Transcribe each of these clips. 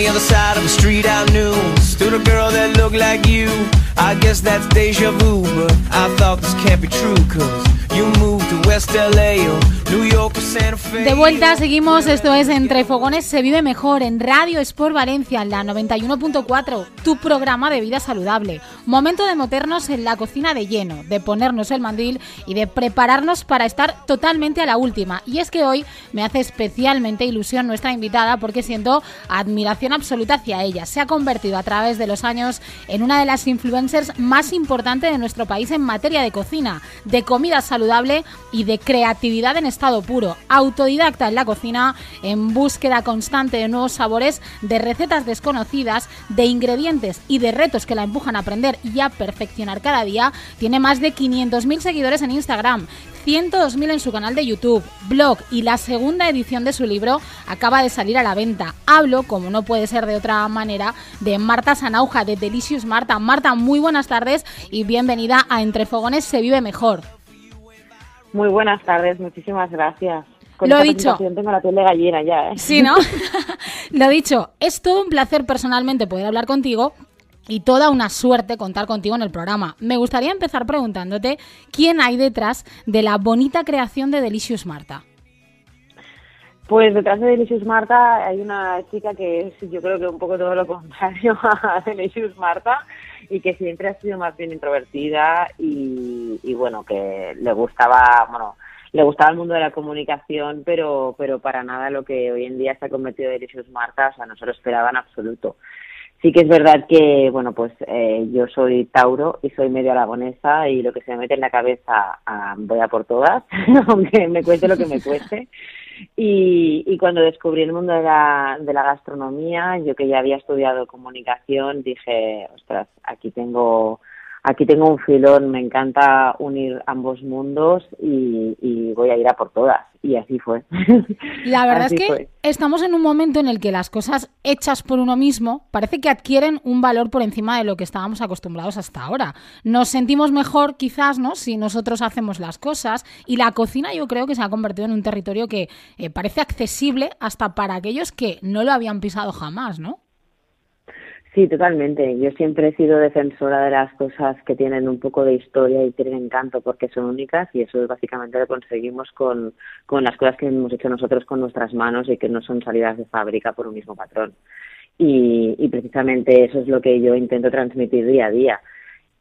the other side of the street I knew. Stood a girl that looked like you. I guess that's deja vu But I thought this can't be true Cause you moved to West LA Fe De vuelta, seguimos, esto es Entre Fogones se vive mejor en Radio Sport Valencia, en la 91.4, tu programa de vida saludable. Momento de meternos en la cocina de lleno, de ponernos el mandil y de prepararnos para estar totalmente a la última. Y es que hoy me hace especialmente ilusión nuestra invitada porque siento admiración absoluta hacia ella. Se ha convertido a través de los años en una de las influencers más importantes de nuestro país en materia de cocina, de comida saludable y de creatividad en estado puro. Autodidacta en la cocina, en búsqueda constante de nuevos sabores, de recetas desconocidas, de ingredientes y de retos que la empujan a aprender y a perfeccionar cada día, tiene más de 500.000 seguidores en Instagram. 102.000 en su canal de YouTube, blog y la segunda edición de su libro acaba de salir a la venta. Hablo, como no puede ser de otra manera, de Marta Sanauja, de Delicious Marta. Marta, muy buenas tardes y bienvenida a Entre Fogones se vive mejor. Muy buenas tardes, muchísimas gracias. Con Lo dicho. Tengo la piel de gallina ya, ¿eh? Sí, ¿no? Lo dicho, es todo un placer personalmente poder hablar contigo y toda una suerte contar contigo en el programa. Me gustaría empezar preguntándote quién hay detrás de la bonita creación de Delicious Marta. Pues detrás de Delicious Marta hay una chica que es yo creo que un poco todo lo contrario a Delicious Marta y que siempre ha sido más bien introvertida y, y bueno, que le gustaba, bueno, le gustaba el mundo de la comunicación, pero, pero para nada lo que hoy en día se ha convertido en Delicious Marta, o sea, no se lo esperaba en absoluto. Sí que es verdad que, bueno, pues eh, yo soy Tauro y soy medio aragonesa y lo que se me mete en la cabeza ah, voy a por todas, aunque me cueste lo que me cueste. Y, y cuando descubrí el mundo de la, de la gastronomía, yo que ya había estudiado comunicación, dije, ostras, aquí tengo aquí tengo un filón, me encanta unir ambos mundos y, voy a ir a por todas. Y así fue. La verdad es que estamos en un momento en el que las cosas hechas por uno mismo parece que adquieren un valor por encima de lo que estábamos acostumbrados hasta ahora. Nos sentimos mejor quizás, ¿no? Si nosotros hacemos las cosas y la cocina yo creo que se ha convertido en un territorio que eh, parece accesible hasta para aquellos que no lo habían pisado jamás, ¿no? Sí, totalmente. Yo siempre he sido defensora de las cosas que tienen un poco de historia y tienen encanto porque son únicas y eso es básicamente lo conseguimos con, con las cosas que hemos hecho nosotros con nuestras manos y que no son salidas de fábrica por un mismo patrón. Y, y precisamente eso es lo que yo intento transmitir día a día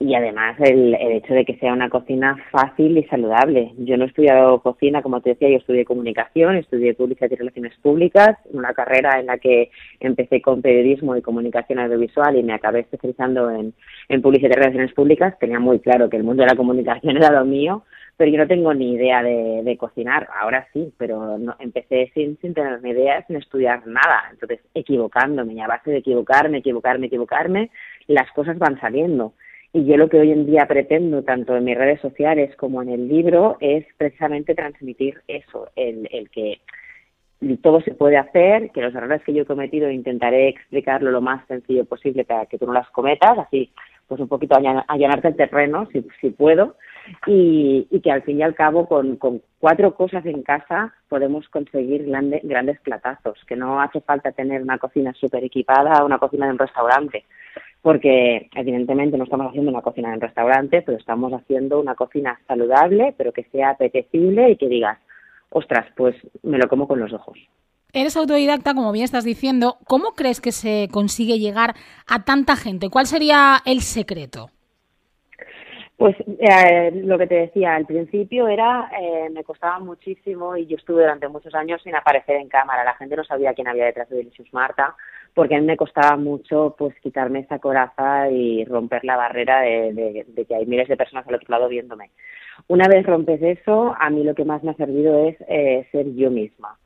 y además el, el, hecho de que sea una cocina fácil y saludable. Yo no he estudiado cocina, como te decía, yo estudié comunicación, estudié publicidad y relaciones públicas, una carrera en la que empecé con periodismo y comunicación audiovisual y me acabé especializando en, en publicidad y relaciones públicas. Tenía muy claro que el mundo de la comunicación era lo mío, pero yo no tengo ni idea de, de cocinar. Ahora sí, pero no, empecé sin, sin tener ni idea, sin estudiar nada. Entonces, equivocándome, y a base de equivocarme, equivocarme, equivocarme, las cosas van saliendo. Y yo lo que hoy en día pretendo, tanto en mis redes sociales como en el libro, es precisamente transmitir eso, el, el que todo se puede hacer, que los errores que yo he cometido intentaré explicarlo lo más sencillo posible para que tú no las cometas, así pues un poquito allanarte el terreno, si, si puedo, y, y, que al fin y al cabo con, cuatro cosas en casa podemos conseguir grande, grandes platazos, que no hace falta tener una cocina súper equipada una cocina de un restaurante porque evidentemente no estamos haciendo una cocina en restaurante, pero estamos haciendo una cocina saludable, pero que sea apetecible y que digas, ostras, pues me lo como con los ojos. Eres autodidacta, como bien estás diciendo. ¿Cómo crees que se consigue llegar a tanta gente? ¿Cuál sería el secreto? Pues eh, lo que te decía al principio era, eh, me costaba muchísimo y yo estuve durante muchos años sin aparecer en cámara. La gente no sabía quién había detrás de Delicious Marta porque a mí me costaba mucho pues quitarme esa coraza y romper la barrera de, que hay miles de personas al otro lado viéndome. Una vez rompes eso, a mí lo que más me ha servido es eh, ser yo misma.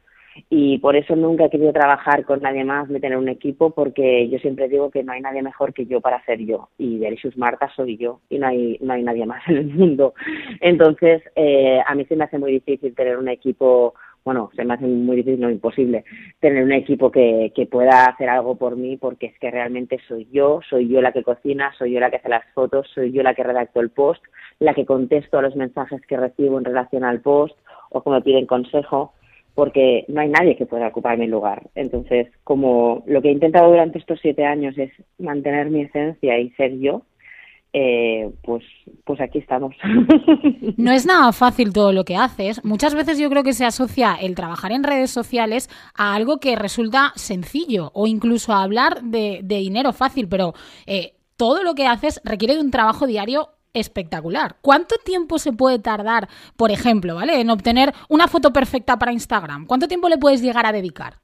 Y por eso nunca he querido trabajar con nadie más ni tener un equipo, porque yo siempre digo que no hay nadie mejor que yo para ser yo. Y Delicious Marta soy yo, y no hay, no hay nadie más en el mundo. Entonces, eh, a mí se me hace muy difícil tener un equipo bueno, se me hace muy difícil, no imposible, tener un equipo que, que pueda hacer algo por mí porque es que realmente soy yo, soy yo la que cocina, soy yo la que hace las fotos, soy yo la que redacto el post, la que contesto a los mensajes que recibo en relación al post o que me piden consejo. porque no hay nadie que pueda ocupar mi lugar. Entonces, como lo que he intentado durante estos siete años es mantener mi esencia y ser yo, eh, pues, pues aquí estamos. No es nada fácil todo lo que haces. Muchas veces yo creo que se asocia el trabajar en redes sociales a algo que resulta sencillo o incluso a hablar de, dinero fácil, pero eh, todo lo que haces requiere de un trabajo diario espectacular. ¿Cuánto tiempo se puede tardar, por ejemplo, ¿vale? en obtener una foto perfecta para Instagram? ¿Cuánto tiempo le puedes llegar a dedicar?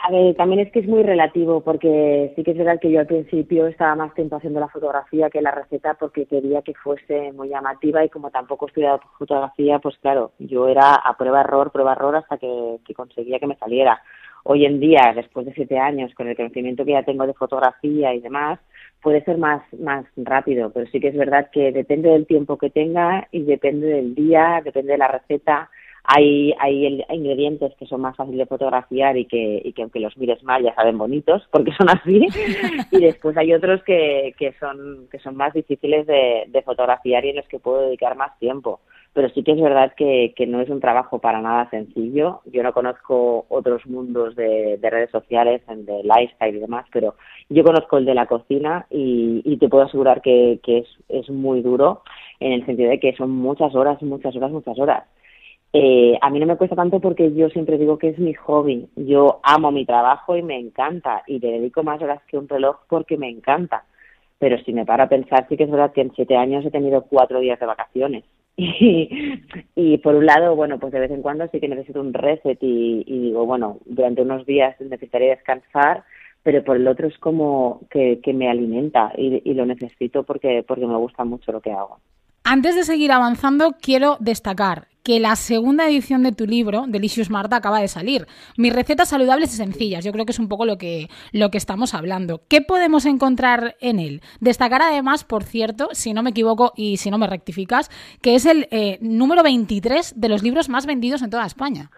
A ver, también es que es muy relativo, porque sí que es verdad que yo al principio estaba más tiempo haciendo la fotografía que la receta porque quería que fuese muy llamativa y como tampoco he estudiado fotografía, pues claro, yo era a prueba error, prueba error hasta que, que conseguía que me saliera. Hoy en día, después de siete años, con el conocimiento que ya tengo de fotografía y demás, puede ser más, más rápido, pero sí que es verdad que depende del tiempo que tenga y depende del día, depende de la receta, hay, hay, ingredientes que son más fáciles de fotografiar y que, y que aunque los mires mal ya saben bonitos porque son así y después hay otros que, que son que son más difíciles de, de fotografiar y en los que puedo dedicar más tiempo pero sí que es verdad que, que no es un trabajo para nada sencillo. Yo no conozco otros mundos de, de, redes sociales, de lifestyle y demás, pero yo conozco el de la cocina y, y te puedo asegurar que, que es, es muy duro en el sentido de que son muchas horas, muchas horas, muchas horas. Eh, a mí no me cuesta tanto porque yo siempre digo que es mi hobby. Yo amo mi trabajo y me encanta y le dedico más horas que un reloj porque me encanta. Pero si me paro a pensar, sí que es verdad que en siete años he tenido cuatro días de vacaciones. Y, por un lado, bueno, pues de vez en cuando sí que necesito un reset y, digo, bueno, durante unos días necesitaría descansar, pero por el otro es como que, que me alimenta y, y lo necesito porque, porque me gusta mucho lo que hago. Antes de seguir avanzando, quiero destacar que la segunda edición de tu libro, Delicious Marta, acaba de salir. Mis recetas saludables y sencillas. Yo creo que es un poco lo que, lo que estamos hablando. ¿Qué podemos encontrar en él? Destacar además, por cierto, si no me equivoco y si no me rectificas, que es el eh, número 23 de los libros más vendidos en toda España.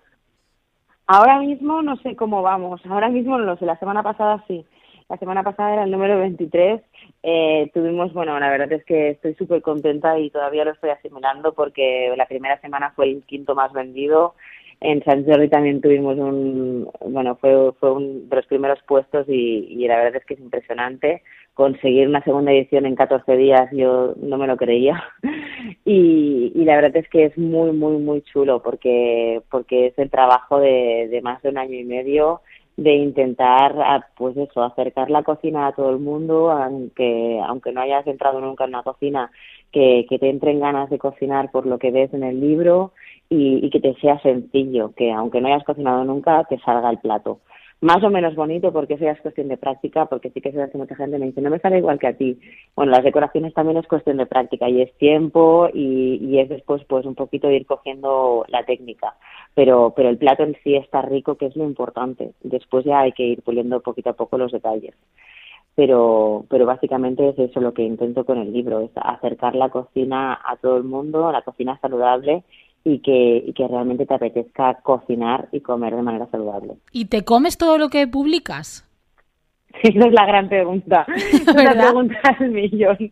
Ahora mismo no sé cómo vamos. Ahora mismo no lo sé. La semana pasada sí. La semana pasada era el número 23 eh, tuvimos, bueno, la verdad es que estoy súper contenta y todavía lo estoy asimilando porque la primera semana fue el quinto más vendido. En San Jordi también tuvimos un, bueno, fue, fue uno de los primeros puestos y, la verdad es que es impresionante. Conseguir una segunda edición en 14 días yo no me lo creía. y, y la verdad es que es muy, muy, muy chulo porque, porque es el trabajo de más de un año y medio de intentar ah, pues eso acercar la cocina a todo el mundo aunque aunque no hayas entrado nunca en una cocina que, que te entren ganas de cocinar por lo que ves en el libro y, y que te sea sencillo que aunque no hayas cocinado nunca te salga el plato más o menos bonito porque eso ya es cuestión de práctica, porque sí que se hace mucha gente me dice, no me sale igual que a ti. Bueno, las decoraciones también es cuestión de práctica y es tiempo y, y es después pues un poquito ir cogiendo la técnica. Pero, pero el plato en sí está rico, que es lo importante. Después ya hay que ir puliendo poquito a poco los detalles. Pero, pero básicamente es eso lo que intento con el libro, es acercar la cocina a todo el mundo, la cocina saludable y que, y que realmente te apetezca cocinar y comer de manera saludable. ¿Y te comes todo lo que publicas? Esa es la gran pregunta. la pregunta del millón.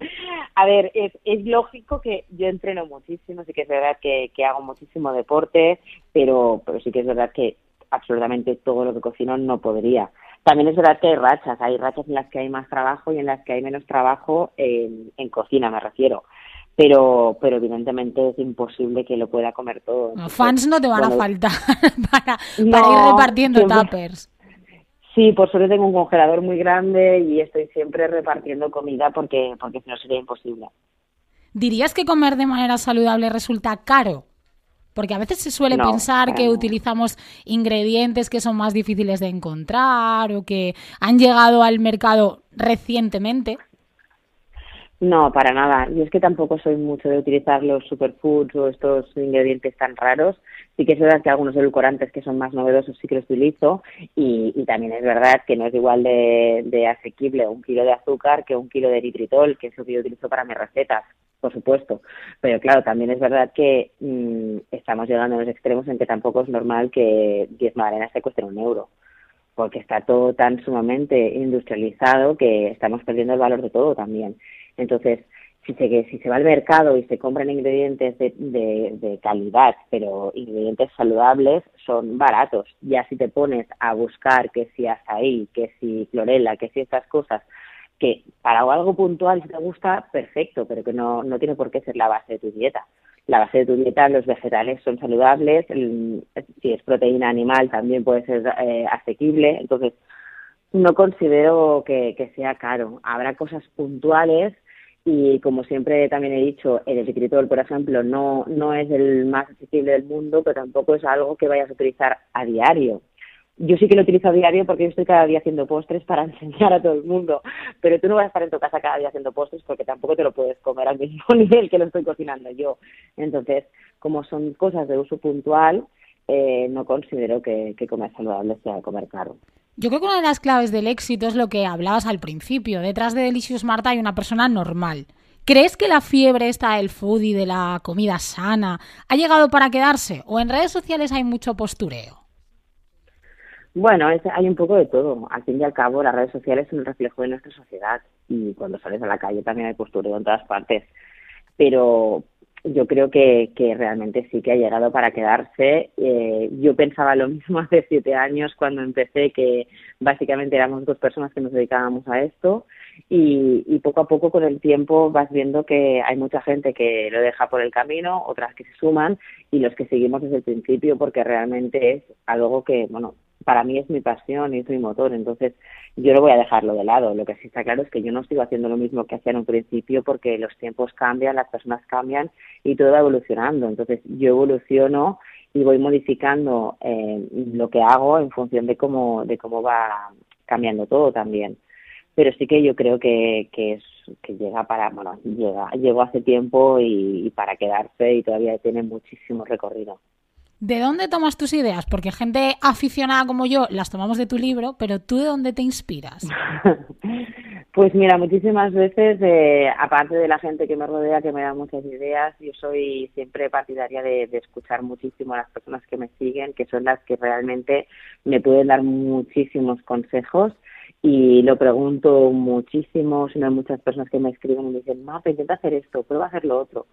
A ver, es, es lógico que yo entreno muchísimo, sí que es verdad que, que hago muchísimo deporte, pero, pero sí que es verdad que absolutamente todo lo que cocino no podría. También es verdad que hay rachas, hay rachas en las que hay más trabajo y en las que hay menos trabajo en, en cocina, me refiero pero pero evidentemente es imposible que lo pueda comer todo. fans no te van a faltar para, para ir repartiendo tuppers. Sí, por suerte tengo un congelador muy grande y estoy siempre repartiendo comida porque porque si no sería imposible. ¿Dirías que comer de manera saludable resulta caro? Porque a veces se suele pensar que utilizamos ingredientes que son más difíciles de encontrar o que han llegado al mercado recientemente. No, para nada. Y es que tampoco soy mucho de utilizar los superfoods o estos ingredientes tan raros. Sí que es verdad que algunos edulcorantes que son más novedosos sí que los utilizo y, y también es verdad que no es igual de, de, asequible un kilo de azúcar que un kilo de eritritol, que es lo que yo utilizo para mis recetas, por supuesto. Pero claro, también es verdad que mmm, estamos llegando a los extremos en que tampoco es normal que 10 magdalenas te cuesten un euro porque está todo tan sumamente industrializado que estamos perdiendo el valor de todo también. Entonces, si se, si se va al mercado y se compran ingredientes de, de, calidad, pero ingredientes saludables, son baratos. Ya si te pones a buscar que si azaí, que si clorela, que si estas cosas, que para algo puntual si te gusta, perfecto, pero que no, no tiene por qué ser la base de tu dieta. La base de tu dieta, los vegetales son saludables, si es proteína animal también puede ser eh, asequible, entonces no considero que sea caro. Habrá cosas puntuales y como siempre también he dicho, el escritor, por ejemplo, no, no es el más accesible del mundo, pero tampoco es algo que vayas a utilizar a diario. Yo sí que lo utilizo a diario porque yo estoy cada día haciendo postres para enseñar a todo el mundo, pero tú no vas a estar en tu casa cada día haciendo postres porque tampoco te lo puedes comer al mismo nivel que lo estoy cocinando yo. Entonces, como son cosas de uso puntual, eh, no considero que, que comer saludable sea comer caro. Yo creo que una de las claves del éxito es lo que hablabas al principio. Detrás de Delicious Marta hay una persona normal. ¿Crees que la fiebre esta del food y de la comida sana ha llegado para quedarse? ¿O en redes sociales hay mucho postureo? Bueno, hay un poco de todo. Al fin y al cabo, las redes sociales son un reflejo de nuestra sociedad y cuando sales a la calle también hay postureo en todas partes. Pero, yo creo que, que realmente sí que ha llegado para quedarse. Eh, yo pensaba lo mismo hace siete años cuando empecé, que básicamente éramos dos personas que nos dedicábamos a esto y, y poco a poco con el tiempo vas viendo que hay mucha gente que lo deja por el camino, otras que se suman y los que seguimos desde el principio porque realmente es algo que, bueno, para mí es mi pasión y es mi motor, entonces yo no voy a dejarlo de lado. Lo que sí está claro es que yo no sigo haciendo lo mismo que hacía en un principio porque los tiempos cambian, las personas cambian y todo va evolucionando. Entonces yo evoluciono y voy modificando eh, lo que hago en función de cómo, de cómo va cambiando todo también. Pero sí que yo creo que, que, es, que llega para, bueno, llega, llegó hace tiempo y para quedarse y todavía tiene muchísimo recorrido. ¿De dónde tomas tus ideas? Porque gente aficionada como yo las tomamos de tu libro, pero ¿tú de dónde te inspiras? pues mira, muchísimas veces, eh, aparte de la gente que me rodea, que me da muchas ideas, yo soy siempre partidaria de, de, escuchar muchísimo a las personas que me siguen, que son las que realmente me pueden dar muchísimos consejos y lo pregunto muchísimo, si no hay muchas personas que me escriben y me dicen, Mapa, intenta hacer esto, prueba a hacer lo otro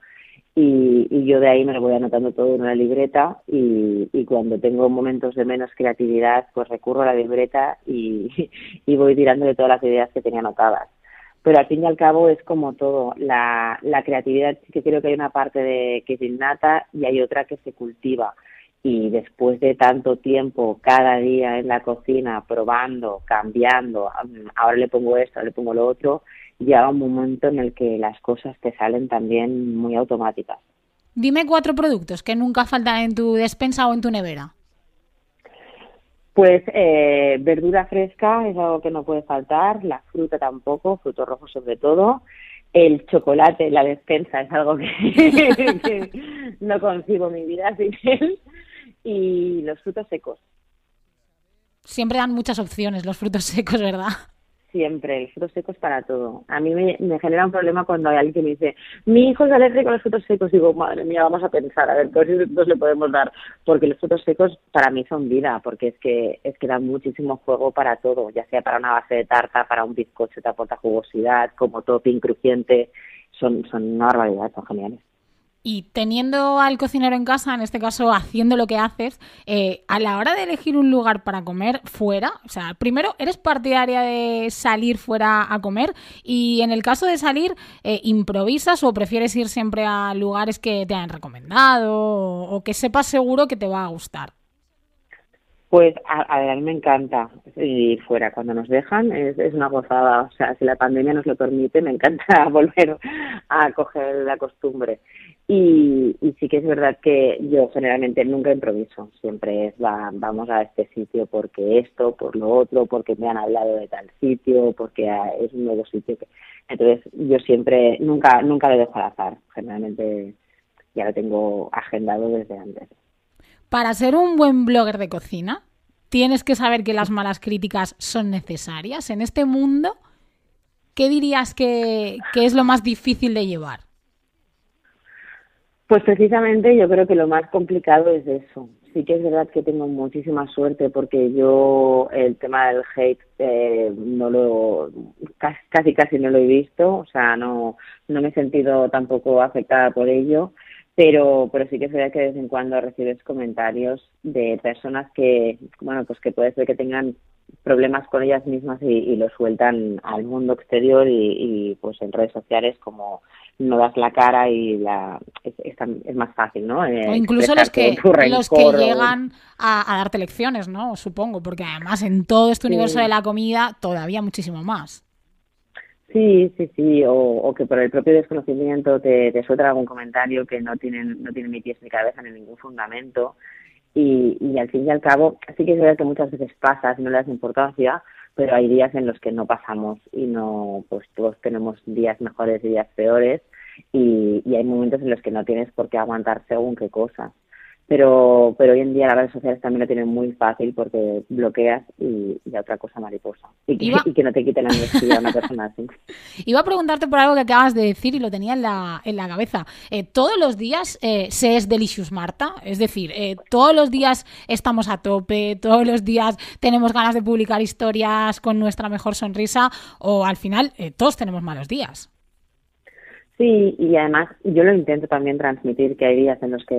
y, y, yo de ahí me lo voy anotando todo en una libreta y, cuando tengo momentos de menos creatividad pues recurro a la libreta y, voy tirando todas las ideas que tenía anotadas. Pero al fin y al cabo es como todo, la, creatividad sí que creo que hay una parte que es innata y hay otra que se cultiva y después de tanto tiempo cada día en la cocina probando, cambiando, ahora le pongo esto, ahora le pongo lo otro, llega un momento en el que las cosas te salen también muy automáticas. Dime cuatro productos que nunca faltan en tu despensa o en tu nevera. Pues eh, verdura fresca es algo que no puede faltar, la fruta tampoco, frutos rojos sobre todo, el chocolate, la despensa es algo que, que no concibo mi vida sin él y los frutos secos. Siempre dan muchas opciones los frutos secos, ¿verdad? Siempre, el frutos secos para todo. A mí me, genera un problema cuando hay alguien que me dice, mi hijo es alérgico a los frutos secos. Digo, madre mía, vamos a pensar, a ver qué frutos le podemos dar. Porque los frutos secos para mí son vida, porque es que, es que dan muchísimo juego para todo, ya sea para una base de tarta, para un bizcocho, te aporta jugosidad, como topping crujiente, son, son una barbaridad, son geniales. Y teniendo al cocinero en casa, en este caso haciendo lo que haces, eh, a la hora de elegir un lugar para comer fuera, o sea, primero, ¿eres partidaria de salir fuera a comer? Y en el caso de salir, eh, ¿improvisas o prefieres ir siempre a lugares que te han recomendado o, que sepas seguro que te va a gustar? Pues a, a mí me encanta ir fuera cuando nos dejan, es, es, una gozada, o sea, si la pandemia nos lo permite, me encanta volver a coger la costumbre. Y, y, sí que es verdad que yo generalmente nunca improviso, siempre es va, vamos a este sitio porque esto, por lo otro, porque me han hablado de tal sitio, porque es un nuevo sitio. Entonces yo siempre, nunca, nunca le dejo al azar, generalmente ya lo tengo agendado desde antes. Para ser un buen blogger de cocina, tienes que saber que las malas críticas son necesarias en este mundo. ¿Qué dirías que, que es lo más difícil de llevar? Pues precisamente yo creo que lo más complicado es eso. Sí que es verdad que tengo muchísima suerte porque yo el tema del hate eh, no lo casi casi no lo he visto, o sea, no no me he sentido tampoco afectada por ello, pero pero sí que es verdad que de vez en cuando recibes comentarios de personas que bueno, pues que puede ser que tengan problemas con ellas mismas y, lo sueltan al mundo exterior y, pues en redes sociales como no das la cara y la es, es, más fácil, ¿no? Eh, o incluso los que los que llegan a, darte lecciones, ¿no? Supongo, porque además en todo este universo de la comida todavía muchísimo más. Sí, sí, sí, o, que por el propio desconocimiento te, te algún comentario que no tienen no tienen ni pies ni cabeza ni ningún fundamento. Y, y al fin y al cabo sí que es verdad que muchas veces pasa y no le das importancia pero hay días en los que no pasamos y no pues todos tenemos días mejores y días peores. Y, y hay momentos en los que no tienes por qué aguantar según qué cosas pero pero hoy en día las redes sociales también lo tienen muy fácil porque bloqueas y, y otra cosa mariposa. Y que, y que no te quiten la energía a una persona así. Iba a preguntarte por algo que acabas de decir y lo tenía en la, en la cabeza. Eh, todos los días eh, se es delicious Marta es decir eh, todos los días estamos a tope todos los días tenemos ganas de publicar historias con nuestra mejor sonrisa o al final eh, todos tenemos malos días Sí, y además yo lo intento también transmitir que hay días en los que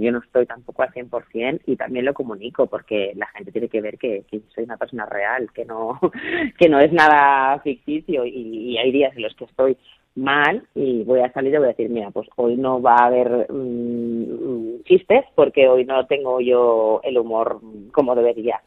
yo no estoy tampoco al 100% y también lo comunico porque la gente tiene que ver que, soy una persona real, que no, que no es nada ficticio y, hay días en los que estoy mal y voy a salir y voy a decir, mira, pues hoy no va a haber mm, chistes porque hoy no tengo yo el humor como debería.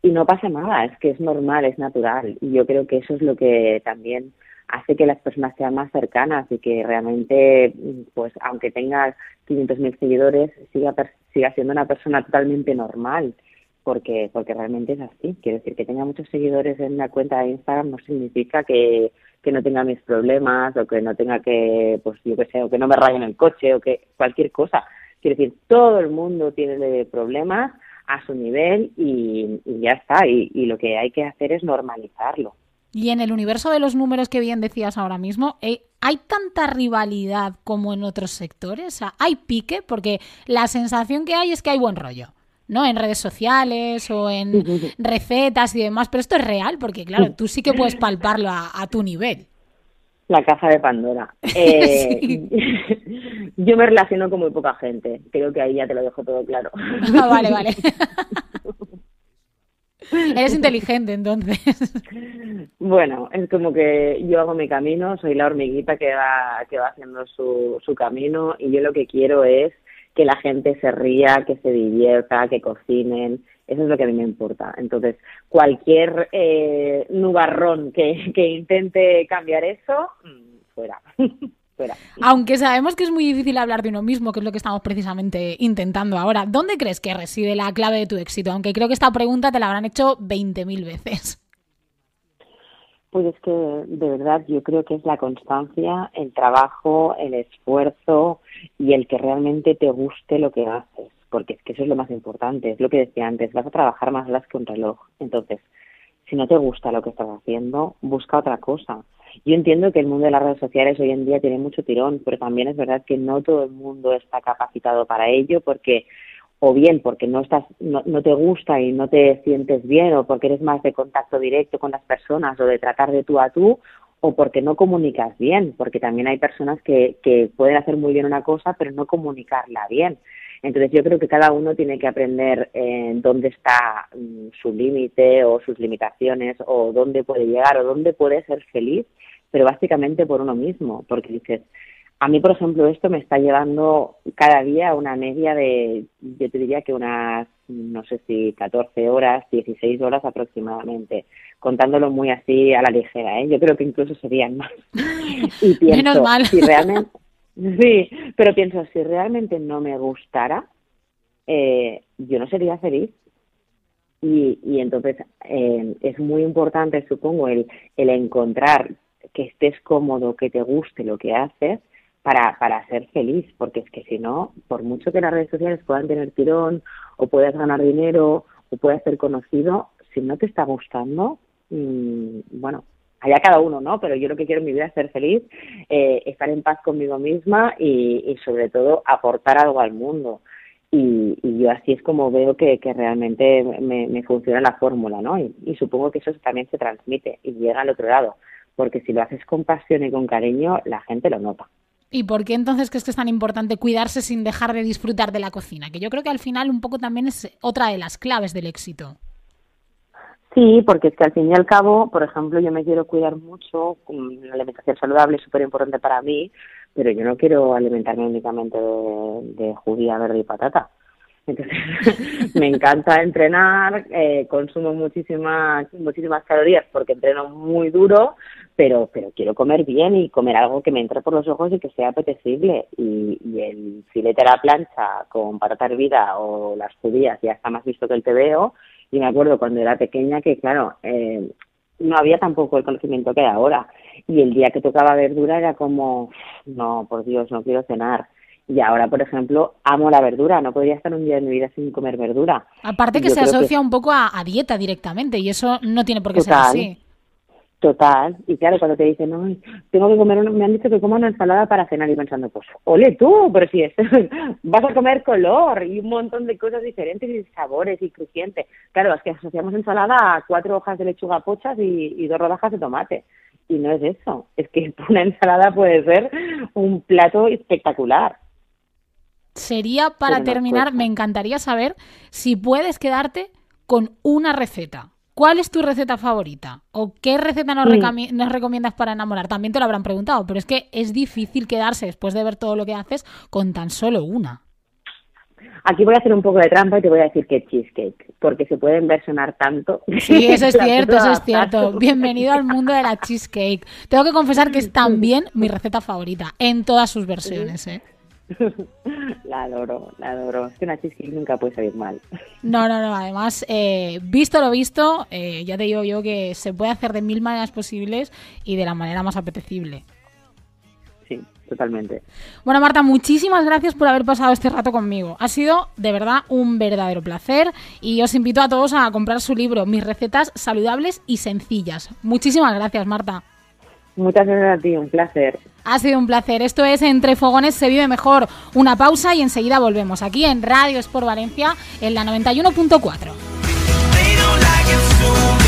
Y no pasa nada, es que es normal, es natural y yo creo que eso es lo que también hace que las personas sean más cercanas y que realmente, pues aunque tengas 500.000 seguidores, siga, siga siendo una persona totalmente normal, porque, porque realmente es así. Quiero decir, que tenga muchos seguidores en una cuenta de Instagram no significa que, que no tenga mis problemas o que no tenga que, pues yo que sé, o que no me rayen el coche o que cualquier cosa. Quiero decir, todo el mundo tiene problemas a su nivel y, y ya está. Y lo que hay que hacer es normalizarlo. Y en el universo de los números que bien decías ahora mismo, eh, ¿hay tanta rivalidad como en otros sectores? O sea, ¿hay pique? Porque la sensación que hay es que hay buen rollo. ¿no? En redes sociales o en recetas y demás, pero esto es real porque, claro, tú sí que puedes palparlo a, tu nivel. La caja de Pandora. Eh, yo me relaciono con muy poca gente, creo que ahí ya te lo dejo todo claro. Ah, vale, vale. Eres inteligente, entonces. Bueno, es como que yo hago mi camino, soy la hormiguita que va, que va haciendo su, su camino y yo lo que quiero es que la gente se ría, que se divierta, que cocinen. Eso es lo que a mí me importa. Entonces, cualquier eh, nubarrón que, que intente cambiar eso, mm, fuera. Aunque sabemos que es muy difícil hablar de uno mismo, que es lo que estamos precisamente intentando ahora. ¿Dónde crees que reside la clave de tu éxito? Aunque creo que esta pregunta te la habrán hecho 20.000 veces. Pues es que de verdad yo creo que es la constancia, el trabajo, el esfuerzo y el que realmente te guste lo que haces, porque es que eso es lo más importante, es lo que decía antes, vas a trabajar más horas que un reloj. Entonces, si no te gusta lo que estás haciendo, busca otra cosa. Yo entiendo que el mundo de las redes sociales hoy en día tiene mucho tirón, pero también es verdad que no todo el mundo está capacitado para ello porque o bien porque no estás no, no te gusta y no te sientes bien o porque eres más de contacto directo con las personas o de tratar de tú a tú o porque no comunicas bien, porque también hay personas que, que pueden hacer muy bien una cosa pero no comunicarla bien. Entonces yo creo que cada uno tiene que aprender eh, dónde está mm, su límite o sus limitaciones o dónde puede llegar o dónde puede ser feliz, pero básicamente por uno mismo, porque dices, a mí por ejemplo esto me está llevando cada día una media de, yo te diría que unas, no sé si 14 horas, 16 horas aproximadamente, contándolo muy así a la ligera, ¿eh? yo creo que incluso serían más. y pienso, Menos mal. si realmente Sí, pero pienso, si realmente no me gustara, eh, yo no sería feliz. Y, y entonces eh, es muy importante, supongo, el, el encontrar que estés cómodo, que te guste lo que haces para, para ser feliz, porque es que si no, por mucho que las redes sociales puedan tener tirón o puedas ganar dinero o puedas ser conocido, si no te está gustando, mmm, bueno, allá cada uno, ¿no? Pero yo lo que quiero en mi vida es ser feliz, eh, estar en paz conmigo misma y, sobre todo aportar algo al mundo. Y, yo así es como veo que, realmente me, funciona la fórmula, ¿no? Y, supongo que eso también se transmite y llega al otro lado, porque si lo haces con pasión y con cariño, la gente lo nota. ¿Y por qué entonces crees que es tan importante cuidarse sin dejar de disfrutar de la cocina? Que yo creo que al final un poco también es otra de las claves del éxito. Sí, porque es que al fin y al cabo, por ejemplo, yo me quiero cuidar mucho, la alimentación saludable es súper importante para mí, pero yo no quiero alimentarme únicamente de, judía, verde y patata. Entonces, me encanta entrenar, eh, consumo muchísimas, muchísimas calorías porque entreno muy duro, pero, pero quiero comer bien y comer algo que me entre por los ojos y que sea apetecible. Y, y el filete a la plancha con patata hervida o las judías ya está más visto que el veo y me acuerdo cuando era pequeña que, claro, eh, no había tampoco el conocimiento que hay ahora. Y el día que tocaba verdura era como, no, por Dios, no quiero cenar. Y ahora, por ejemplo, amo la verdura. No podría estar un día de mi vida sin comer verdura. Aparte que se asocia un poco a, dieta directamente y eso no tiene por qué ser así. Total, y claro, cuando te dicen, no, tengo que comer, una, me han dicho que coma una ensalada para cenar y pensando, pues, ole tú, pero si es, vas a comer color y un montón de cosas diferentes y sabores y crujientes. Claro, es que asociamos ensalada a cuatro hojas de lechuga pochas y, dos rodajas de tomate. Y no es eso, es que una ensalada puede ser un plato espectacular. Sería, para terminar, me encantaría saber si puedes quedarte con una receta ¿Cuál es tu receta favorita? ¿O qué receta nos, recomiendas para enamorar? También te lo habrán preguntado, pero es que es difícil quedarse después de ver todo lo que haces con tan solo una. Aquí voy a hacer un poco de trampa y te voy a decir que cheesecake, porque se pueden versionar tanto. Sí, eso es cierto, eso es cierto. Bienvenido al mundo de la cheesecake. Tengo que confesar que es también mi receta favorita, en todas sus versiones, ¿eh? la adoro, la adoro. Es que una cheesecake nunca puede salir mal. No, no, no. Además, eh, visto lo visto, eh, ya te digo yo que se puede hacer de mil maneras posibles y de la manera más apetecible. Sí, totalmente. Bueno, Marta, muchísimas gracias por haber pasado este rato conmigo. Ha sido de verdad un verdadero placer y os invito a todos a comprar su libro, Mis recetas saludables y sencillas. Muchísimas gracias, Marta. Muchas gracias a ti, un placer. Ha sido un placer. Esto es Entre Fogones se vive mejor. Una pausa y enseguida volvemos aquí en Radio Sport Valencia en la 91.4.